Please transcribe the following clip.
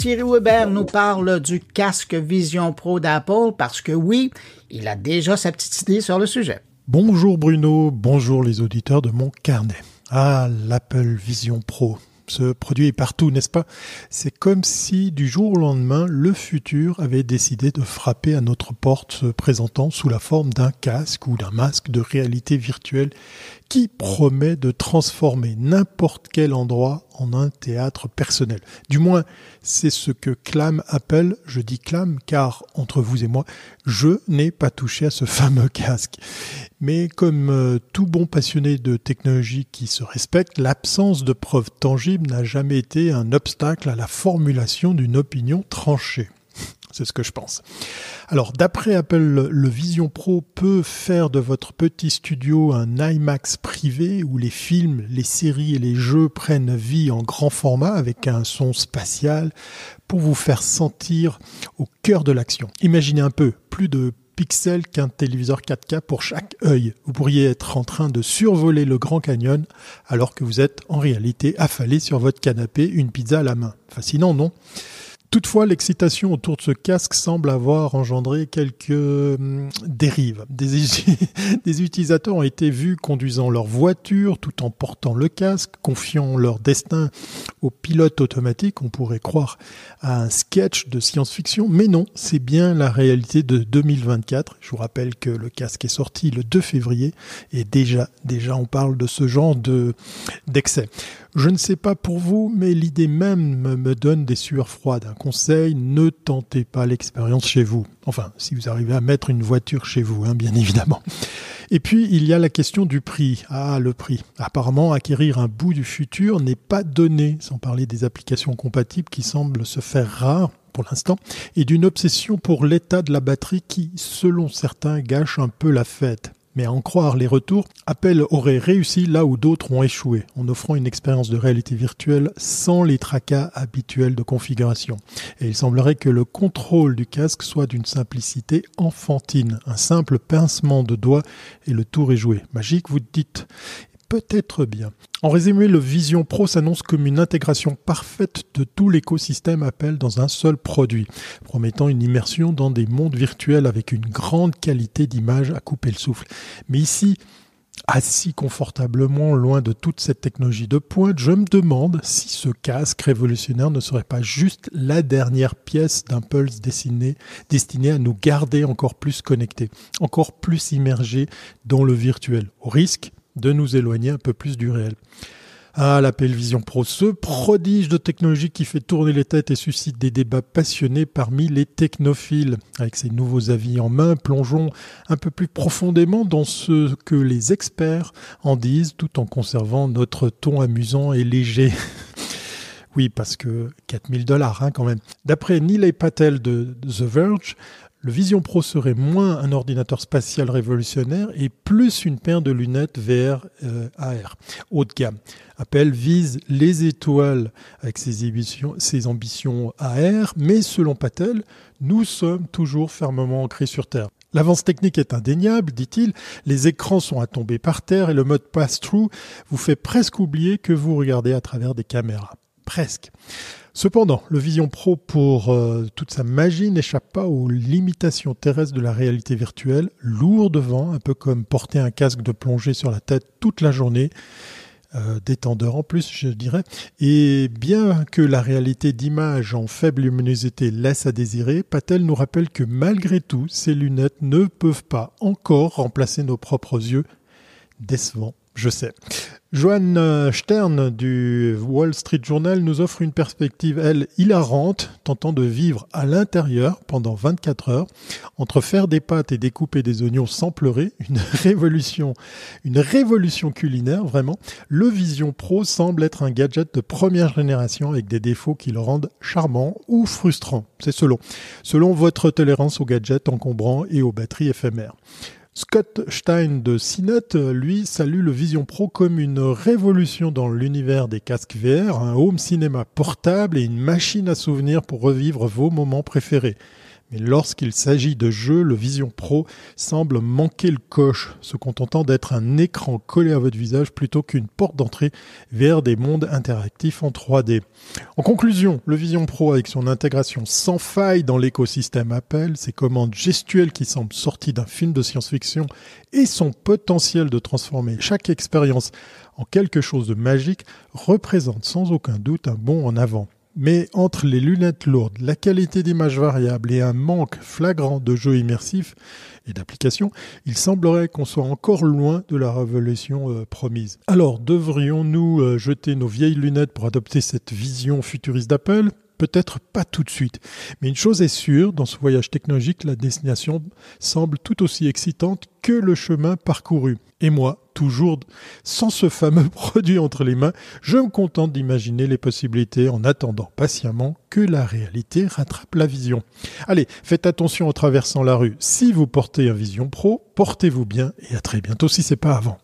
Thierry Weber nous parle du casque Vision Pro d'Apple parce que oui, il a déjà sa petite idée sur le sujet. Bonjour Bruno, bonjour les auditeurs de mon carnet. Ah, l'Apple Vision Pro. Ce produit est partout, n'est-ce pas? C'est comme si du jour au lendemain, le futur avait décidé de frapper à notre porte, se présentant sous la forme d'un casque ou d'un masque de réalité virtuelle qui promet de transformer n'importe quel endroit en un théâtre personnel. Du moins, c'est ce que clame Apple. Je dis clame car, entre vous et moi, je n'ai pas touché à ce fameux casque. Mais comme euh, tout bon passionné de technologie qui se respecte, l'absence de preuves tangibles n'a jamais été un obstacle à la formulation d'une opinion tranchée. C'est ce que je pense. Alors, d'après Apple, le Vision Pro peut faire de votre petit studio un IMAX privé où les films, les séries et les jeux prennent vie en grand format avec un son spatial pour vous faire sentir au cœur de l'action. Imaginez un peu, plus de pixels qu'un téléviseur 4K pour chaque œil. Vous pourriez être en train de survoler le Grand Canyon alors que vous êtes en réalité affalé sur votre canapé, une pizza à la main. Fascinant, non? Toutefois, l'excitation autour de ce casque semble avoir engendré quelques hum, dérives. Des, utilisateurs ont été vus conduisant leur voiture tout en portant le casque, confiant leur destin au pilote automatique. On pourrait croire à un sketch de science-fiction, mais non, c'est bien la réalité de 2024. Je vous rappelle que le casque est sorti le 2 février et déjà, déjà, on parle de ce genre de d'excès. Je ne sais pas pour vous, mais l'idée même me donne des sueurs froides. Un conseil, ne tentez pas l'expérience chez vous. Enfin, si vous arrivez à mettre une voiture chez vous, hein, bien évidemment. Et puis, il y a la question du prix. Ah, le prix. Apparemment, acquérir un bout du futur n'est pas donné, sans parler des applications compatibles qui semblent se faire rares pour l'instant, et d'une obsession pour l'état de la batterie qui, selon certains, gâche un peu la fête. Mais à en croire les retours, Apple aurait réussi là où d'autres ont échoué, en offrant une expérience de réalité virtuelle sans les tracas habituels de configuration. Et il semblerait que le contrôle du casque soit d'une simplicité enfantine, un simple pincement de doigts et le tour est joué. Magique, vous dites? Peut-être bien. En résumé, le Vision Pro s'annonce comme une intégration parfaite de tout l'écosystème Apple dans un seul produit, promettant une immersion dans des mondes virtuels avec une grande qualité d'image à couper le souffle. Mais ici, assis confortablement loin de toute cette technologie de pointe, je me demande si ce casque révolutionnaire ne serait pas juste la dernière pièce d'un Pulse destiné, destiné à nous garder encore plus connectés, encore plus immergés dans le virtuel, au risque de nous éloigner un peu plus du réel. Ah, l'Apple Vision Pro, ce prodige de technologie qui fait tourner les têtes et suscite des débats passionnés parmi les technophiles. Avec ces nouveaux avis en main, plongeons un peu plus profondément dans ce que les experts en disent tout en conservant notre ton amusant et léger. Oui, parce que 4000 dollars hein, quand même. D'après Neil Patel de The Verge, le Vision Pro serait moins un ordinateur spatial révolutionnaire et plus une paire de lunettes VR euh, AR haut de gamme. Apple vise les étoiles avec ses ambitions, ses ambitions AR, mais selon Patel, nous sommes toujours fermement ancrés sur Terre. L'avance technique est indéniable, dit-il, les écrans sont à tomber par terre et le mode pass-through vous fait presque oublier que vous regardez à travers des caméras. Cependant, le Vision Pro, pour euh, toute sa magie, n'échappe pas aux limitations terrestres de la réalité virtuelle, lourd devant, un peu comme porter un casque de plongée sur la tête toute la journée, euh, détendeur en plus, je dirais. Et bien que la réalité d'image en faible luminosité laisse à désirer, Patel nous rappelle que malgré tout, ces lunettes ne peuvent pas encore remplacer nos propres yeux. Décevant, je sais. Joanne euh, Stern du Wall Street Journal nous offre une perspective, elle, hilarante, tentant de vivre à l'intérieur pendant 24 heures, entre faire des pâtes et découper des oignons sans pleurer, une révolution, une révolution culinaire, vraiment. Le Vision Pro semble être un gadget de première génération avec des défauts qui le rendent charmant ou frustrant. C'est selon. Selon votre tolérance aux gadgets encombrants et aux batteries éphémères. Scott Stein de CNET, lui, salue le Vision Pro comme une révolution dans l'univers des casques VR, un home cinéma portable et une machine à souvenirs pour revivre vos moments préférés. Mais lorsqu'il s'agit de jeux, le Vision Pro semble manquer le coche, se contentant d'être un écran collé à votre visage plutôt qu'une porte d'entrée vers des mondes interactifs en 3D. En conclusion, le Vision Pro avec son intégration sans faille dans l'écosystème Apple, ses commandes gestuelles qui semblent sorties d'un film de science-fiction et son potentiel de transformer chaque expérience en quelque chose de magique représente sans aucun doute un bond en avant. Mais entre les lunettes lourdes, la qualité d'image variable et un manque flagrant de jeux immersifs et d'applications, il semblerait qu'on soit encore loin de la révolution euh, promise. Alors, devrions-nous euh, jeter nos vieilles lunettes pour adopter cette vision futuriste d'Apple? Peut-être pas tout de suite. Mais une chose est sûre, dans ce voyage technologique, la destination semble tout aussi excitante que le chemin parcouru. Et moi, toujours sans ce fameux produit entre les mains, je me contente d'imaginer les possibilités en attendant patiemment que la réalité rattrape la vision. Allez, faites attention en traversant la rue. Si vous portez un Vision Pro, portez-vous bien et à très bientôt si c'est pas avant.